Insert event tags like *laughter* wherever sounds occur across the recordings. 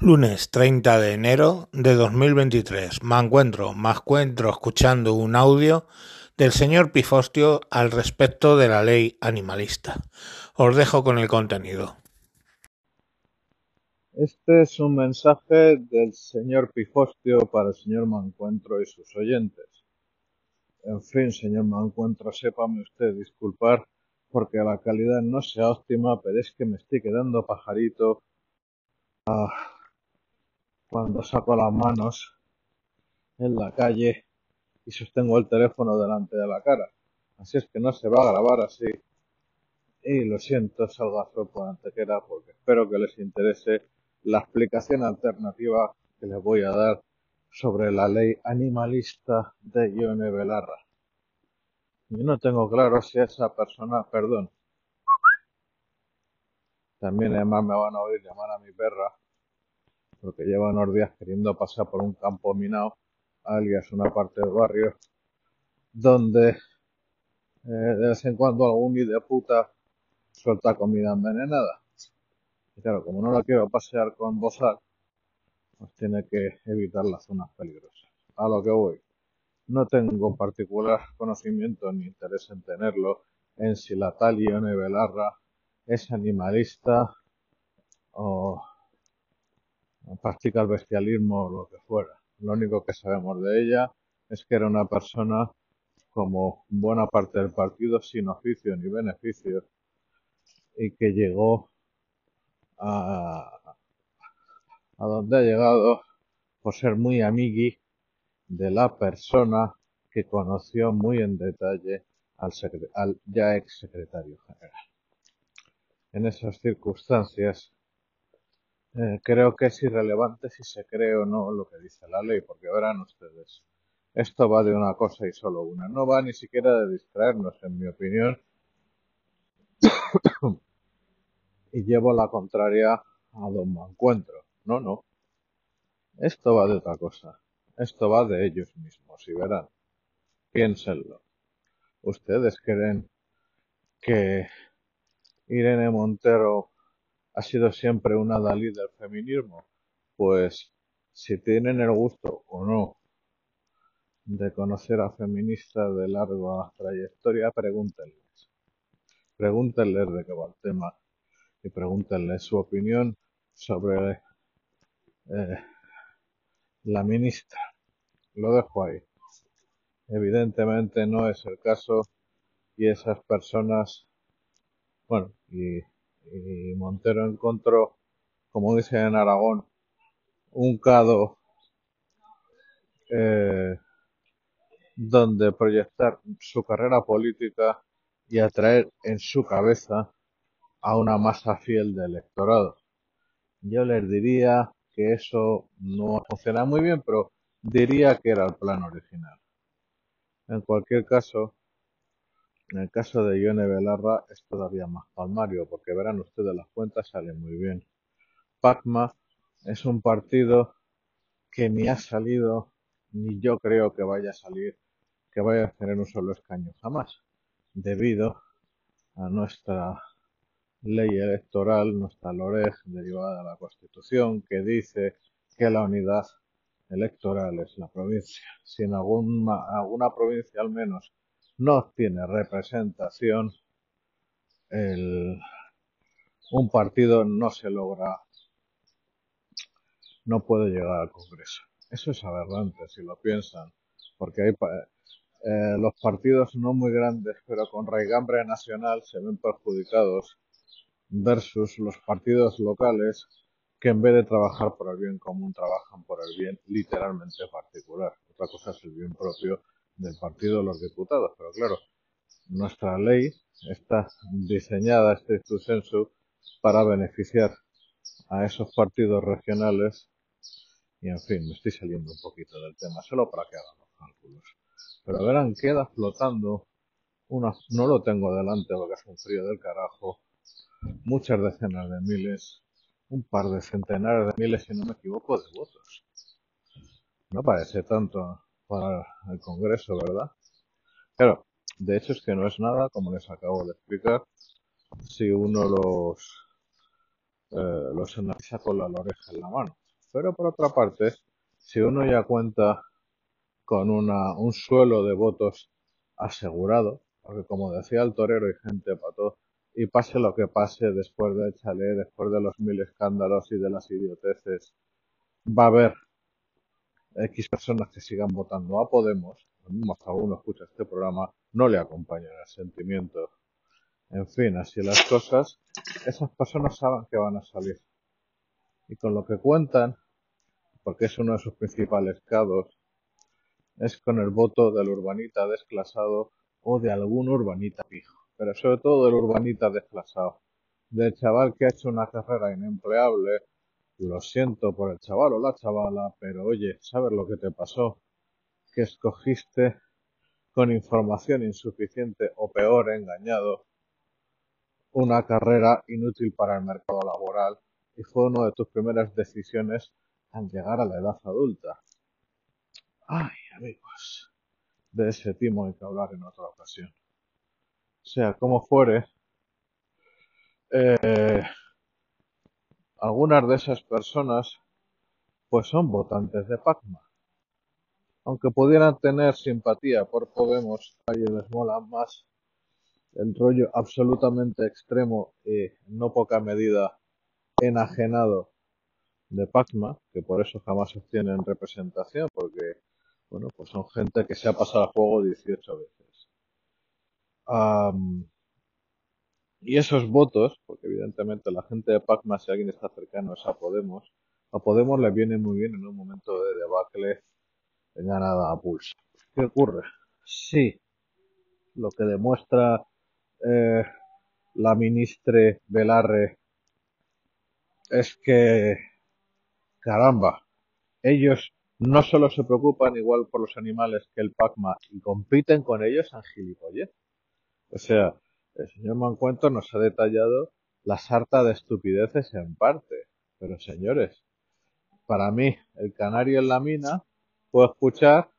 Lunes treinta de enero de dos mil veintitrés Me encuentro, me encuentro escuchando un audio del señor Pifostio al respecto de la ley animalista. Os dejo con el contenido. Este es un mensaje del señor Pifostio para el señor Mancuentro y sus oyentes. En fin, señor Mancuentro, sépame usted disculpar porque la calidad no sea óptima, pero es que me estoy quedando pajarito. Ah, cuando saco las manos en la calle y sostengo el teléfono delante de la cara. Así es que no se va a grabar así. Y lo siento, salga por antequera porque espero que les interese la explicación alternativa que les voy a dar sobre la ley animalista de Ione Belarra. Yo no tengo claro si esa persona, perdón, también además me van a oír llamar a mi perra porque lleva unos días queriendo pasar por un campo minado, alias una parte del barrio, donde eh, de vez en cuando algún de puta suelta comida envenenada. Y claro, como no la quiero pasear con bozal, pues tiene que evitar las zonas peligrosas. A lo que voy. No tengo particular conocimiento ni interés en tenerlo en si la tal Ione Belarra es animalista o practica el bestialismo o lo que fuera. Lo único que sabemos de ella es que era una persona como buena parte del partido sin oficio ni beneficio y que llegó a, a donde ha llegado por ser muy amigui de la persona que conoció muy en detalle al, al ya ex secretario general. En esas circunstancias, eh, creo que es irrelevante si se cree o no lo que dice la ley, porque verán ustedes, esto va de una cosa y solo una. No va ni siquiera de distraernos, en mi opinión. *coughs* y llevo la contraria a don Mancuentro. No, no. Esto va de otra cosa. Esto va de ellos mismos, y verán. Piénsenlo. ¿Ustedes creen que Irene Montero ha sido siempre una Dalí del feminismo? Pues si tienen el gusto o no de conocer a feministas de larga trayectoria, pregúntenles. Pregúntenles de qué va el tema y pregúntenles su opinión sobre eh, la ministra. Lo dejo ahí. Evidentemente no es el caso y esas personas, bueno, y y Montero encontró, como dice en Aragón, un cado eh, donde proyectar su carrera política y atraer en su cabeza a una masa fiel de electorado. Yo les diría que eso no funciona muy bien, pero diría que era el plan original. En cualquier caso, en el caso de Ione Belarra es todavía más palmario, porque verán ustedes las cuentas salen muy bien. Pacma es un partido que ni ha salido, ni yo creo que vaya a salir, que vaya a tener un solo escaño jamás, debido a nuestra ley electoral, nuestra LOREG derivada de la Constitución, que dice que la unidad electoral es la provincia. Si en alguna provincia al menos no tiene representación, el, un partido no se logra, no puede llegar al Congreso. Eso es aberrante si lo piensan, porque hay eh, los partidos no muy grandes, pero con raigambre nacional, se ven perjudicados versus los partidos locales que en vez de trabajar por el bien común trabajan por el bien literalmente particular. Otra cosa es el bien propio del partido de los diputados. Pero claro, nuestra ley está diseñada, este sensu, para beneficiar a esos partidos regionales. Y en fin, me estoy saliendo un poquito del tema, solo para que hagan los cálculos. Pero verán, queda flotando una, no lo tengo delante porque es un frío del carajo, muchas decenas de miles, un par de centenares de miles, si no me equivoco, de votos. No parece tanto para el Congreso, ¿verdad? Claro, de hecho es que no es nada, como les acabo de explicar, si uno los, eh, los analiza con la oreja en la mano. Pero por otra parte, si uno ya cuenta con una, un suelo de votos asegurado, porque como decía el torero y gente pató, y pase lo que pase después de Chalet, después de los mil escándalos y de las idioteces, va a haber X personas que sigan votando a Podemos, hasta uno escucha este programa, no le acompañan el sentimiento. En fin, así las cosas, esas personas saben que van a salir. Y con lo que cuentan, porque es uno de sus principales cados, es con el voto del urbanita desclasado o de algún urbanita pijo, pero sobre todo del urbanita desclasado, del chaval que ha hecho una carrera inempleable, lo siento por el chaval o la chavala, pero oye, ¿sabes lo que te pasó? Que escogiste con información insuficiente o peor engañado una carrera inútil para el mercado laboral y fue una de tus primeras decisiones al llegar a la edad adulta. Ay, amigos, de ese timo hay que hablar en otra ocasión. Sea como fuere, eh, algunas de esas personas pues son votantes de Pacma. Aunque pudieran tener simpatía por Podemos, a ellos les mola más el rollo absolutamente extremo y no poca medida enajenado de Pacma, que por eso jamás obtienen representación, porque bueno, pues son gente que se ha pasado el juego 18 veces. Y esos votos, porque evidentemente la gente de Pacma, si alguien está cercano es a Podemos, a Podemos le viene muy bien en un momento de debacle en ganada a pulso. ¿Qué ocurre? Sí, lo que demuestra eh, la ministre Velarre es que, caramba, ellos no solo se preocupan igual por los animales que el Pacma y compiten con ellos en gilipollez. O sea, el señor Mancuento nos ha detallado la sarta de estupideces en parte. Pero señores, para mí, el canario en la mina, puedo escuchar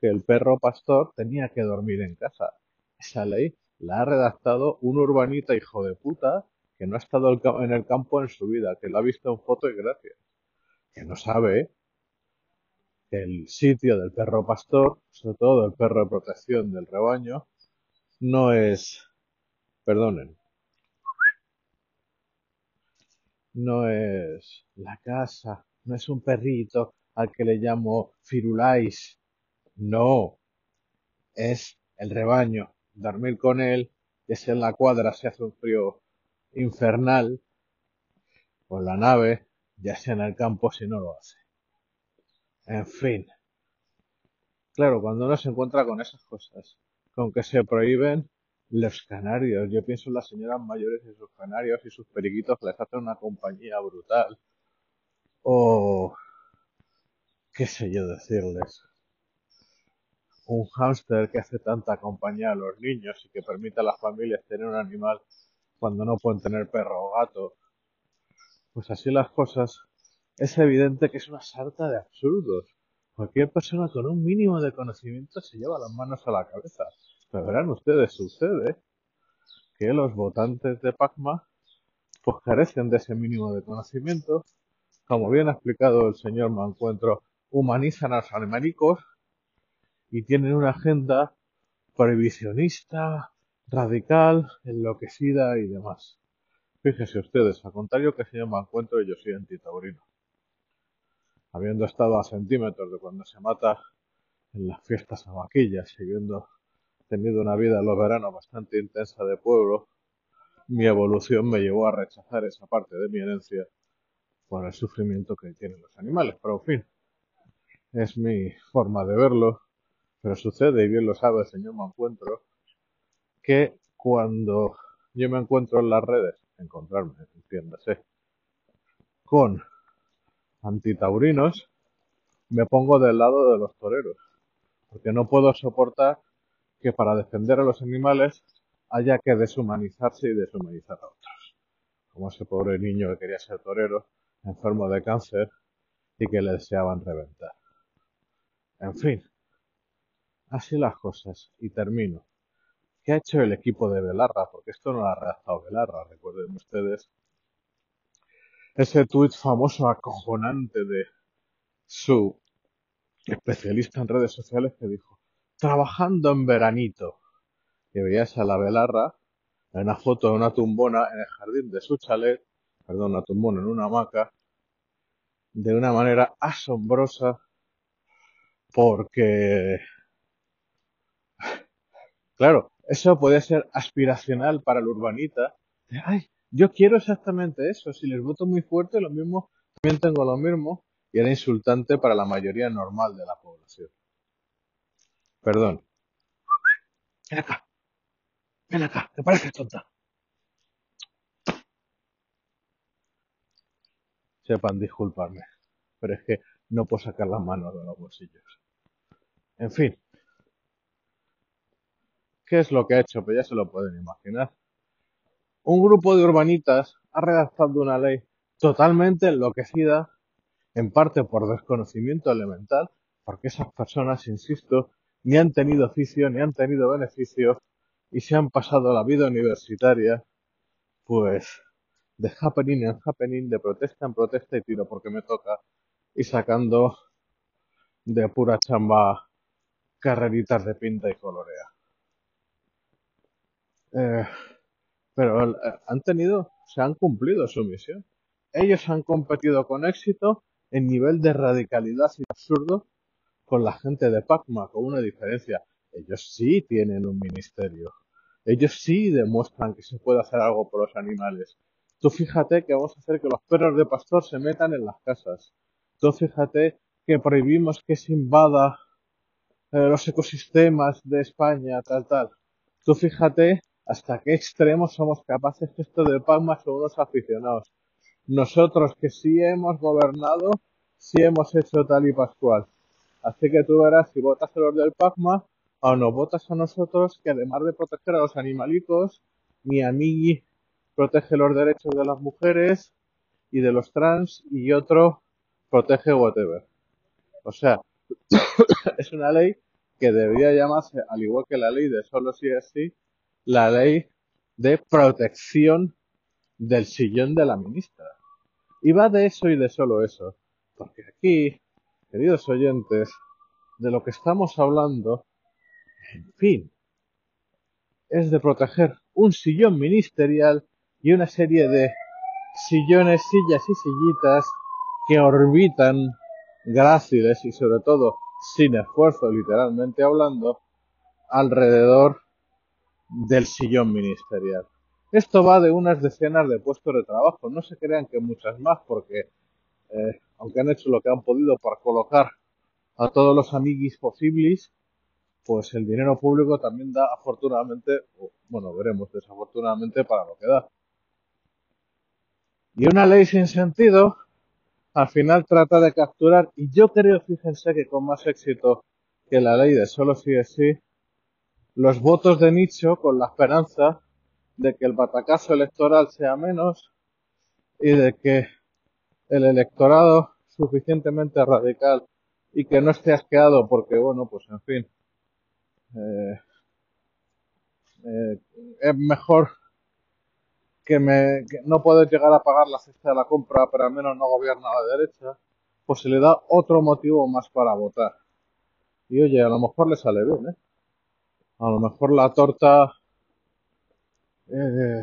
que el perro pastor tenía que dormir en casa. Esa ley la ha redactado un urbanita hijo de puta que no ha estado en el campo en su vida, que lo ha visto en foto y gracias. Que no sabe que el sitio del perro pastor, sobre todo el perro de protección del rebaño, no es, perdonen, no es la casa, no es un perrito al que le llamo Firulais, no, es el rebaño, dormir con él, ya sea en la cuadra si hace un frío infernal, o en la nave, ya sea en el campo si no lo hace. En fin. Claro, cuando uno se encuentra con esas cosas, con que se prohíben los canarios, yo pienso en las señoras mayores y sus canarios y sus periquitos les hacen una compañía brutal. O qué sé yo decirles un hámster que hace tanta compañía a los niños y que permite a las familias tener un animal cuando no pueden tener perro o gato. Pues así las cosas, es evidente que es una sarta de absurdos. Cualquier persona con un mínimo de conocimiento se lleva las manos a la cabeza. Verán ustedes, sucede que los votantes de Pacma pues carecen de ese mínimo de conocimiento. Como bien ha explicado el señor Mancuentro, humanizan a los animalicos y tienen una agenda previsionista, radical, enloquecida y demás. Fíjense ustedes, al contrario que el señor Mancuentro, yo soy antitaurino. Habiendo estado a centímetros de cuando se mata en las fiestas a vaquillas y habiendo tenido una vida en los veranos bastante intensa de pueblo, mi evolución me llevó a rechazar esa parte de mi herencia por el sufrimiento que tienen los animales. Pero en fin, es mi forma de verlo pero sucede, y bien lo sabe el señor Mancuentro, que cuando yo me encuentro en las redes, encontrarme, entiéndase, con antitaurinos, me pongo del lado de los toreros, porque no puedo soportar que para defender a los animales haya que deshumanizarse y deshumanizar a otros. Como ese pobre niño que quería ser torero, enfermo de cáncer y que le deseaban reventar. En fin, Así las cosas. Y termino. ¿Qué ha hecho el equipo de Belarra? Porque esto no lo ha redactado Belarra, recuerden ustedes ese tuit famoso acojonante de su especialista en redes sociales que dijo, trabajando en veranito. Y veías a la Belarra en una foto de una tumbona en el jardín de su chalet, perdón, una tumbona en una hamaca, de una manera asombrosa porque, claro, eso puede ser aspiracional para el urbanita. Ay, yo quiero exactamente eso. Si les voto muy fuerte, lo mismo, también tengo lo mismo. Y era insultante para la mayoría normal de la población. Perdón. Ven acá. Ven acá. ¿Te parece tonta? Sepan disculparme. Pero es que no puedo sacar las manos de los bolsillos. En fin. ¿Qué es lo que ha hecho? Pues ya se lo pueden imaginar. Un grupo de urbanitas ha redactado una ley totalmente enloquecida, en parte por desconocimiento elemental, porque esas personas, insisto, ni han tenido oficio, ni han tenido beneficios, y se han pasado la vida universitaria, pues, de happening en happening, de protesta en protesta y tiro porque me toca, y sacando de pura chamba carreritas de pinta y colorea. Eh, pero eh, han tenido, se han cumplido su misión. Ellos han competido con éxito en nivel de radicalidad y absurdo con la gente de Pacma, con una diferencia. Ellos sí tienen un ministerio. Ellos sí demuestran que se puede hacer algo por los animales. Tú fíjate que vamos a hacer que los perros de pastor se metan en las casas. Tú fíjate que prohibimos que se invada eh, los ecosistemas de España, tal, tal. Tú fíjate hasta qué extremos somos capaces que esto de Pacma son unos aficionados. Nosotros que sí hemos gobernado, sí hemos hecho tal y pascual. Así que tú verás si votas a los del Pacma o nos votas a nosotros, que además de proteger a los animalicos, mi amigui protege los derechos de las mujeres y de los trans y otro protege whatever. O sea, *coughs* es una ley que debería llamarse, al igual que la ley de solo si es sí, la ley de protección del sillón de la ministra. Y va de eso y de solo eso. Porque aquí, queridos oyentes, de lo que estamos hablando, en fin, es de proteger un sillón ministerial y una serie de sillones, sillas y sillitas que orbitan gráciles y sobre todo sin esfuerzo, literalmente hablando, alrededor del sillón ministerial. Esto va de unas decenas de puestos de trabajo, no se crean que muchas más, porque eh, aunque han hecho lo que han podido para colocar a todos los amiguis posibles, pues el dinero público también da afortunadamente, bueno, veremos desafortunadamente para lo que da. Y una ley sin sentido, al final trata de capturar, y yo creo, fíjense que con más éxito que la ley de solo sí es sí, los votos de nicho con la esperanza de que el batacazo electoral sea menos y de que el electorado suficientemente radical y que no esté asqueado porque, bueno, pues en fin, eh, eh, es mejor que, me, que no puedo llegar a pagar la cesta de la compra, pero al menos no gobierna la derecha, pues se le da otro motivo más para votar. Y oye, a lo mejor le sale bien, ¿eh? A lo mejor la torta eh,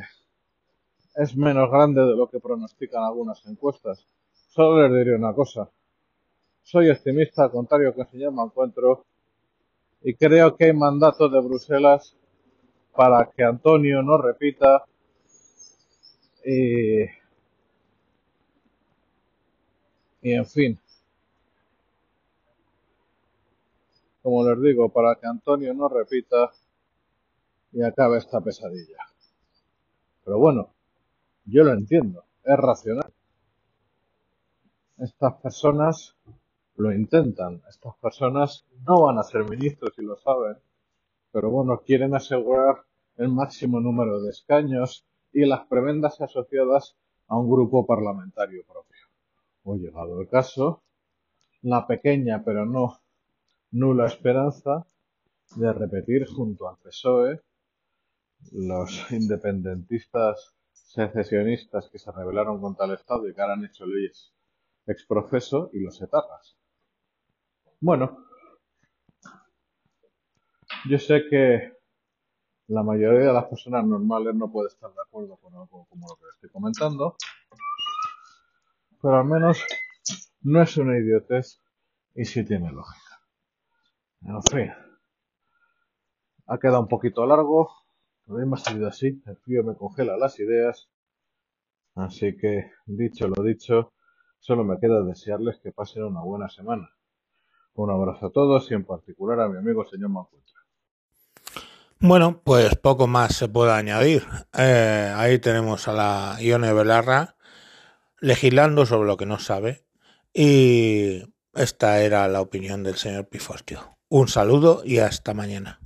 es menos grande de lo que pronostican algunas encuestas. Solo les diré una cosa. Soy optimista, contrario que el señor me encuentro, y creo que hay mandato de Bruselas para que Antonio no repita y, y en fin, como les digo, para que Antonio no repita y acabe esta pesadilla. Pero bueno, yo lo entiendo, es racional. Estas personas lo intentan, estas personas no van a ser ministros y lo saben, pero bueno, quieren asegurar el máximo número de escaños y las prebendas asociadas a un grupo parlamentario propio. O llegado el caso, la pequeña pero no nula esperanza de repetir junto al PSOE los independentistas secesionistas que se rebelaron contra el Estado y que ahora han hecho leyes exprofeso y los etarras. Bueno, yo sé que la mayoría de las personas normales no puede estar de acuerdo con algo como lo que estoy comentando, pero al menos no es una idiotez y sí tiene lógica. En fin, ha quedado un poquito largo, pero me ha salido así, el frío me congela las ideas, así que dicho lo dicho, solo me queda desearles que pasen una buena semana. Un abrazo a todos y en particular a mi amigo señor Mancuentra. Bueno, pues poco más se puede añadir. Eh, ahí tenemos a la Ione Belarra legislando sobre lo que no sabe y esta era la opinión del señor Pifostio. Un saludo y hasta mañana.